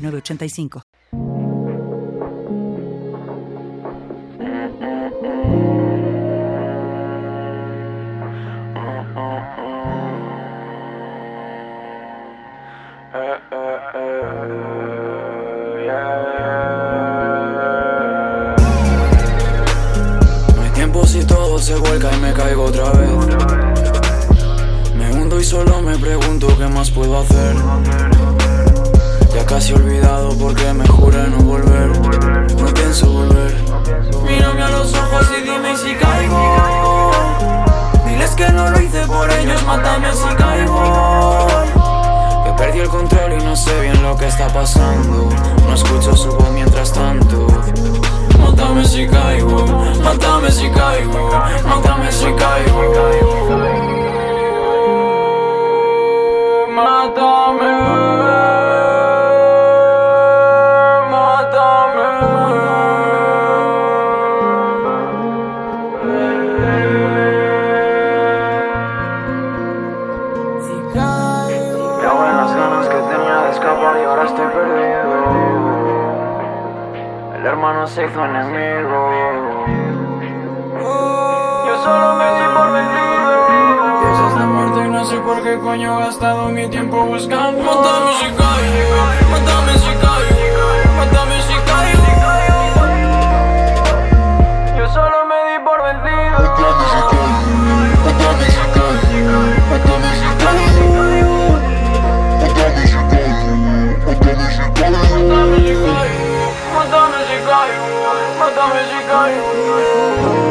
985. No hay tiempo si todo se vuelca y me caigo otra vez. Me hundo y solo me pregunto qué más puedo hacer. Casi olvidado porque me juré no volver. No pienso volver. Mírame a los ojos y dime si caigo. Diles que no lo hice por ellos, mátame si caigo. Que perdí el control y no sé bien lo que está pasando. No escucho su voz mientras tanto. Mátame si caigo, mátame si caigo, mátame si caigo. Mátame. Escapar y ahora estoy perdido. El hermano se hizo enemigo. Yo solo me di por vencido. Piensas de muerte y no sé por qué coño he gastado mi tiempo buscando. nơi